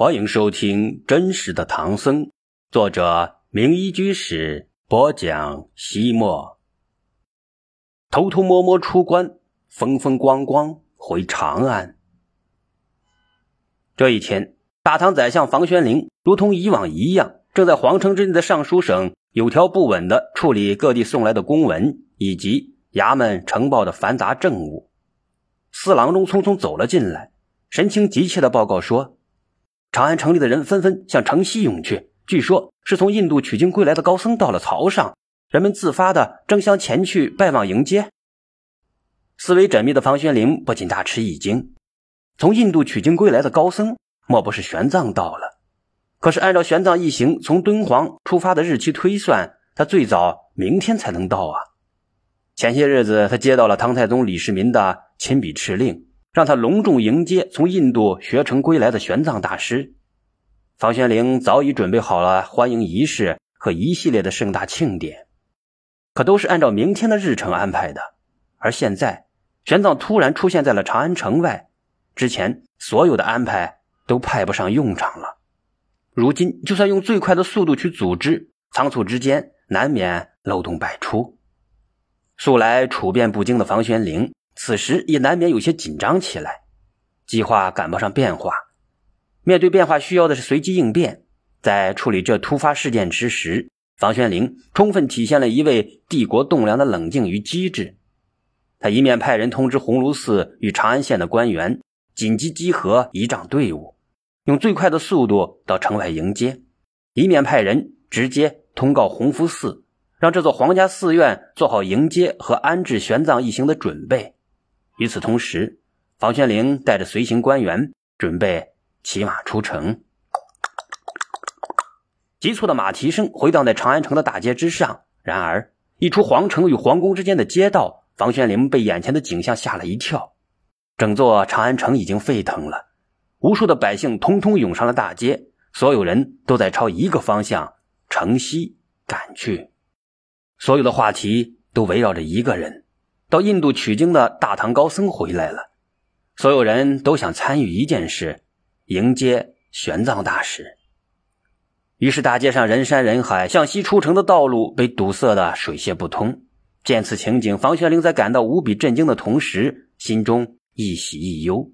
欢迎收听《真实的唐僧》，作者名医居士播讲。西莫偷偷摸摸出关，风风光光回长安。这一天，大唐宰相房玄龄如同以往一样，正在皇城之内的尚书省有条不紊的处理各地送来的公文以及衙门呈报的繁杂政务。四郎中匆匆走了进来，神情急切的报告说。长安城里的人纷纷向城西涌去，据说是从印度取经归来的高僧到了曹上，人们自发的争相前去拜望迎接。思维缜密的房玄龄不禁大吃一惊：从印度取经归来的高僧，莫不是玄奘到了？可是按照玄奘一行从敦煌出发的日期推算，他最早明天才能到啊！前些日子，他接到了唐太宗李世民的亲笔敕令。让他隆重迎接从印度学成归来的玄奘大师。房玄龄早已准备好了欢迎仪式和一系列的盛大庆典，可都是按照明天的日程安排的。而现在，玄奘突然出现在了长安城外，之前所有的安排都派不上用场了。如今，就算用最快的速度去组织，仓促之间难免漏洞百出。素来处变不惊的房玄龄。此时也难免有些紧张起来，计划赶不上变化。面对变化，需要的是随机应变。在处理这突发事件之时，房玄龄充分体现了一位帝国栋梁的冷静与机智。他一面派人通知鸿胪寺与长安县的官员，紧急集合仪仗队伍，用最快的速度到城外迎接；一面派人直接通告鸿福寺，让这座皇家寺院做好迎接和安置玄奘一行的准备。与此同时，房玄龄带着随行官员准备骑马出城。急促的马蹄声回荡在长安城的大街之上。然而，一出皇城与皇宫之间的街道，房玄龄被眼前的景象吓了一跳。整座长安城已经沸腾了，无数的百姓通通涌上了大街，所有人都在朝一个方向——城西赶去。所有的话题都围绕着一个人。到印度取经的大唐高僧回来了，所有人都想参与一件事，迎接玄奘大师。于是大街上人山人海，向西出城的道路被堵塞的水泄不通。见此情景，房玄龄在感到无比震惊的同时，心中一喜一忧。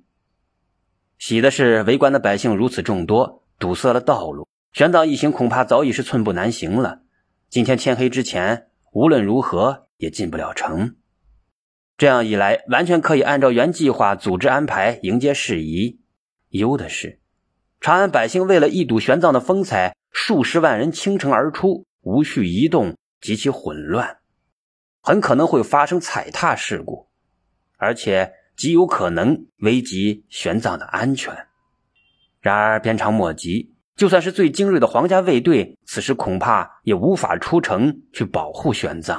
喜的是围观的百姓如此众多，堵塞了道路，玄奘一行恐怕早已是寸步难行了。今天天黑之前，无论如何也进不了城。这样一来，完全可以按照原计划组织安排迎接事宜。忧的是，长安百姓为了一睹玄奘的风采，数十万人倾城而出，无序移动，极其混乱，很可能会发生踩踏事故，而且极有可能危及玄奘的安全。然而鞭长莫及，就算是最精锐的皇家卫队，此时恐怕也无法出城去保护玄奘。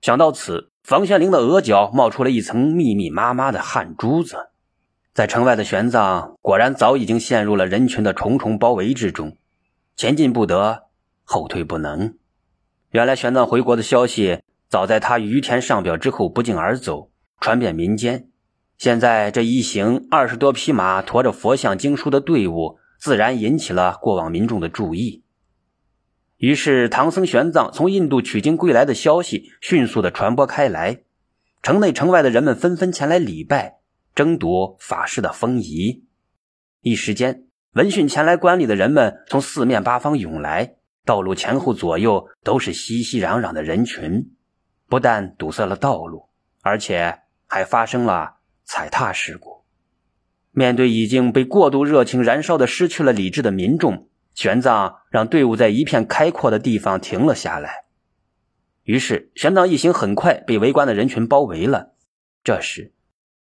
想到此。房玄龄的额角冒出了一层密密麻麻的汗珠子，在城外的玄奘果然早已经陷入了人群的重重包围之中，前进不得，后退不能。原来玄奘回国的消息早在他于田上表之后不胫而走，传遍民间。现在这一行二十多匹马驮着佛像经书的队伍，自然引起了过往民众的注意。于是，唐僧玄奘从印度取经归来的消息迅速的传播开来，城内城外的人们纷纷前来礼拜，争夺法师的封仪。一时间，闻讯前来观礼的人们从四面八方涌来，道路前后左右都是熙熙攘攘的人群，不但堵塞了道路，而且还发生了踩踏事故。面对已经被过度热情燃烧的失去了理智的民众。玄奘让队伍在一片开阔的地方停了下来，于是玄奘一行很快被围观的人群包围了。这时，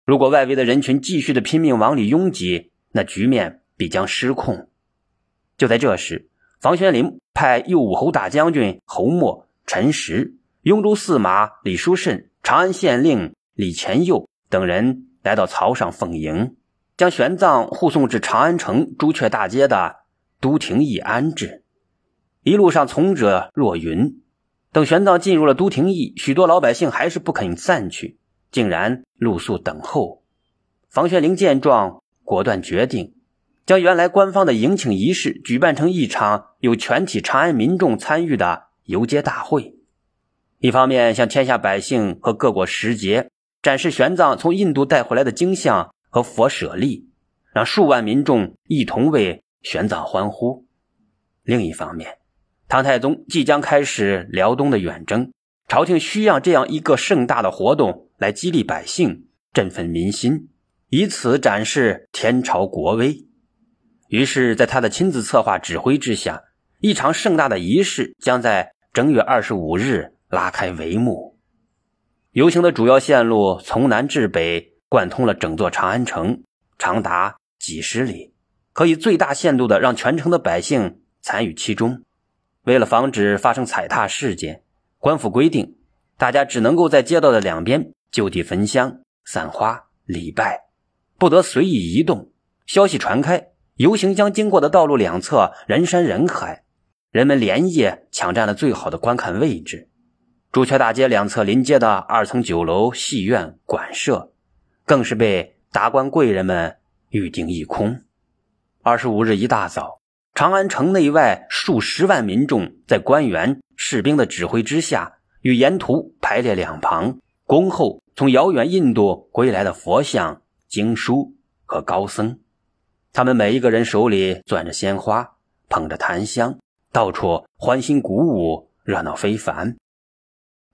如果外围的人群继续的拼命往里拥挤，那局面必将失控。就在这时，房玄龄派右武侯大将军侯默、陈实、雍州司马李书慎、长安县令李乾佑等人来到曹上奉迎，将玄奘护送至长安城朱雀大街的。都亭驿安置，一路上从者若云。等玄奘进入了都亭驿，许多老百姓还是不肯散去，竟然露宿等候。房玄龄见状，果断决定将原来官方的迎请仪式举办成一场有全体长安民众参与的游街大会。一方面向天下百姓和各国使节展示玄奘从印度带回来的经像和佛舍利，让数万民众一同为玄奘欢呼；另一方面，唐太宗即将开始辽东的远征，朝廷需要这样一个盛大的活动来激励百姓、振奋民心，以此展示天朝国威。于是，在他的亲自策划指挥之下，一场盛大的仪式将在正月二十五日。拉开帷幕，游行的主要线路从南至北贯通了整座长安城，长达几十里，可以最大限度的让全城的百姓参与其中。为了防止发生踩踏事件，官府规定，大家只能够在街道的两边就地焚香、散花、礼拜，不得随意移动。消息传开，游行将经过的道路两侧人山人海，人们连夜抢占了最好的观看位置。朱雀大街两侧临街的二层酒楼、戏院、馆舍，更是被达官贵人们预订一空。二十五日一大早，长安城内外数十万民众在官员、士兵的指挥之下，与沿途排列两旁，恭候从遥远印度归来的佛像、经书和高僧。他们每一个人手里攥着鲜花，捧着檀香，到处欢欣鼓舞，热闹非凡。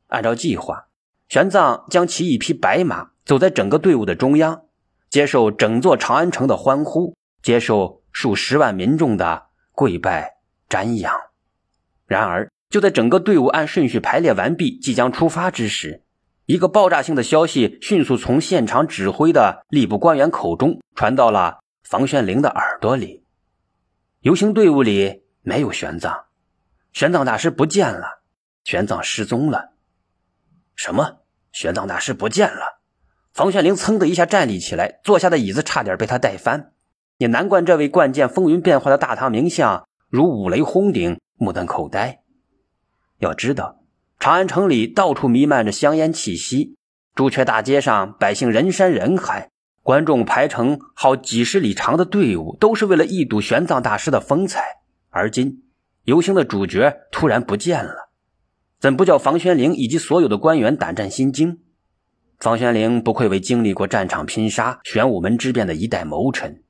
按照计划，玄奘将骑一匹白马，走在整个队伍的中央，接受整座长安城的欢呼，接受数十万民众的跪拜瞻仰。然而，就在整个队伍按顺序排列完毕，即将出发之时，一个爆炸性的消息迅速从现场指挥的吏部官员口中传到了房玄龄的耳朵里：游行队伍里没有玄奘，玄奘大师不见了，玄奘失踪了。什么？玄奘大师不见了！房玄龄噌的一下站立起来，坐下的椅子差点被他带翻。也难怪这位惯见风云变幻的大唐名相如五雷轰顶，目瞪口呆。要知道，长安城里到处弥漫着香烟气息，朱雀大街上百姓人山人海，观众排成好几十里长的队伍，都是为了一睹玄奘大师的风采。而今，游行的主角突然不见了。怎不叫房玄龄以及所有的官员胆战心惊？房玄龄不愧为经历过战场拼杀、玄武门之变的一代谋臣，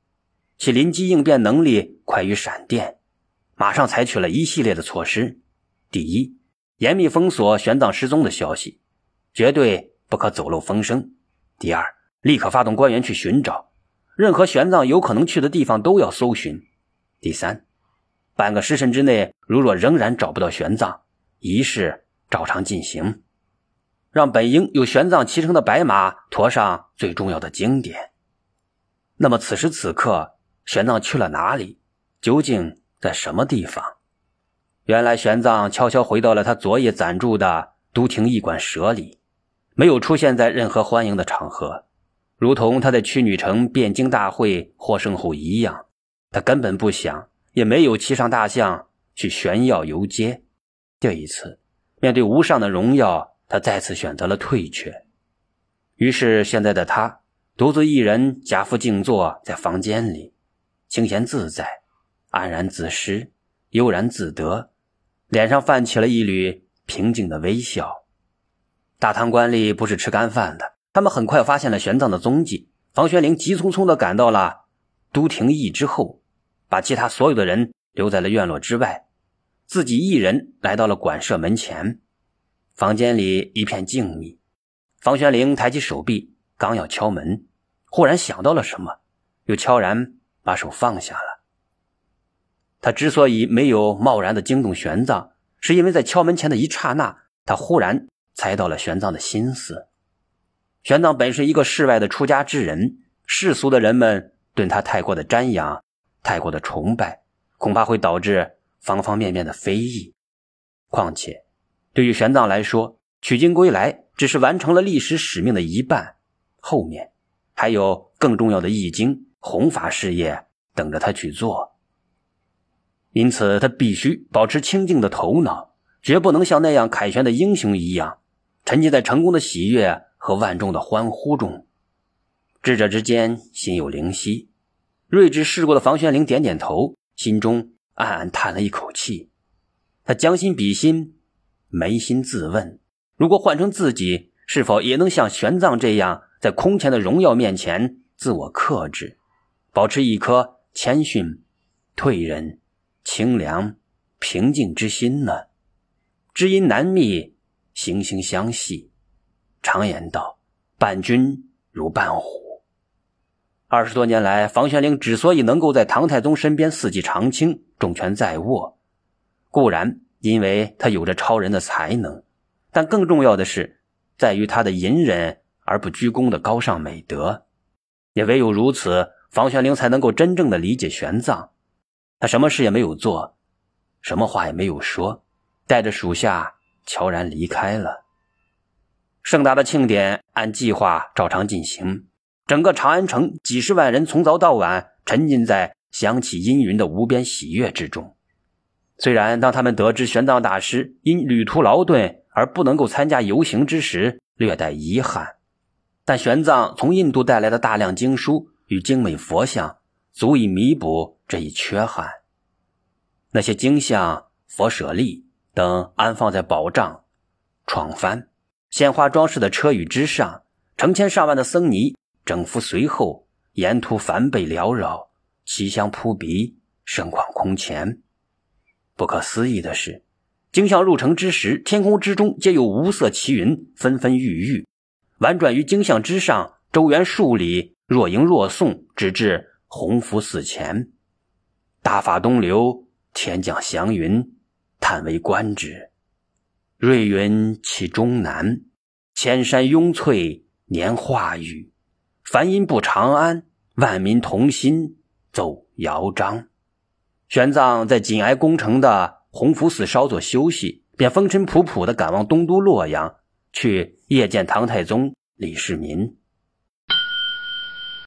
其临机应变能力快于闪电，马上采取了一系列的措施：第一，严密封锁玄奘失踪的消息，绝对不可走漏风声；第二，立刻发动官员去寻找，任何玄奘有可能去的地方都要搜寻；第三，半个时辰之内，如若仍然找不到玄奘，仪式照常进行，让本应有玄奘骑乘的白马驮上最重要的经典。那么此时此刻，玄奘去了哪里？究竟在什么地方？原来玄奘悄悄回到了他昨夜暂住的都亭驿馆舍里，没有出现在任何欢迎的场合，如同他在屈女城汴京大会获胜后一样，他根本不想，也没有骑上大象去炫耀游街。这一次，面对无上的荣耀，他再次选择了退却。于是，现在的他独自一人假伏静坐在房间里，清闲自在，安然自失，悠然自得，脸上泛起了一缕平静的微笑。大唐官吏不是吃干饭的，他们很快发现了玄奘的踪迹。房玄龄急匆匆地赶到了都亭驿之后，把其他所有的人留在了院落之外。自己一人来到了馆舍门前，房间里一片静谧。房玄龄抬起手臂，刚要敲门，忽然想到了什么，又悄然把手放下了。他之所以没有贸然的惊动玄奘，是因为在敲门前的一刹那，他忽然猜到了玄奘的心思。玄奘本是一个世外的出家之人，世俗的人们对他太过的瞻仰，太过的崇拜，恐怕会导致。方方面面的非议，况且，对于玄奘来说，取经归来只是完成了历史使命的一半，后面还有更重要的易经弘法事业等着他去做。因此，他必须保持清静的头脑，绝不能像那样凯旋的英雄一样，沉浸在成功的喜悦和万众的欢呼中。智者之间心有灵犀，睿智世故的房玄龄点点头，心中暗暗叹了一口气。他将心比心，扪心自问：如果换成自己，是否也能像玄奘这样，在空前的荣耀面前自我克制，保持一颗谦逊、退人、清凉、平静之心呢？知音难觅，惺惺相惜。常言道：“伴君如伴虎。”二十多年来，房玄龄之所以能够在唐太宗身边四季常青、重权在握，固然因为他有着超人的才能，但更重要的是，在于他的隐忍而不居功的高尚美德。也唯有如此，房玄龄才能够真正的理解玄奘。他什么事也没有做，什么话也没有说。带着属下悄然离开了。盛大的庆典按计划照常进行，整个长安城几十万人从早到晚沉浸在响起阴云的无边喜悦之中。虽然当他们得知玄奘大师因旅途劳顿而不能够参加游行之时，略带遗憾，但玄奘从印度带来的大量经书与精美佛像，足以弥补这一缺憾。那些经像、佛舍利。等安放在宝帐、床幡、鲜花装饰的车舆之上，成千上万的僧尼整服随后，沿途梵贝缭绕，奇香扑鼻，盛况空前。不可思议的是，经像入城之时，天空之中皆有无色奇云纷纷郁郁，婉转于经像之上，周圆数里，若迎若送，直至弘福寺前。大法东流，天降祥云。叹为观止，瑞云起终南，千山拥翠年化雨。梵音不长安，万民同心奏尧章。玄奘在紧挨宫城的弘福寺稍作休息，便风尘仆仆地赶往东都洛阳，去谒见唐太宗李世民。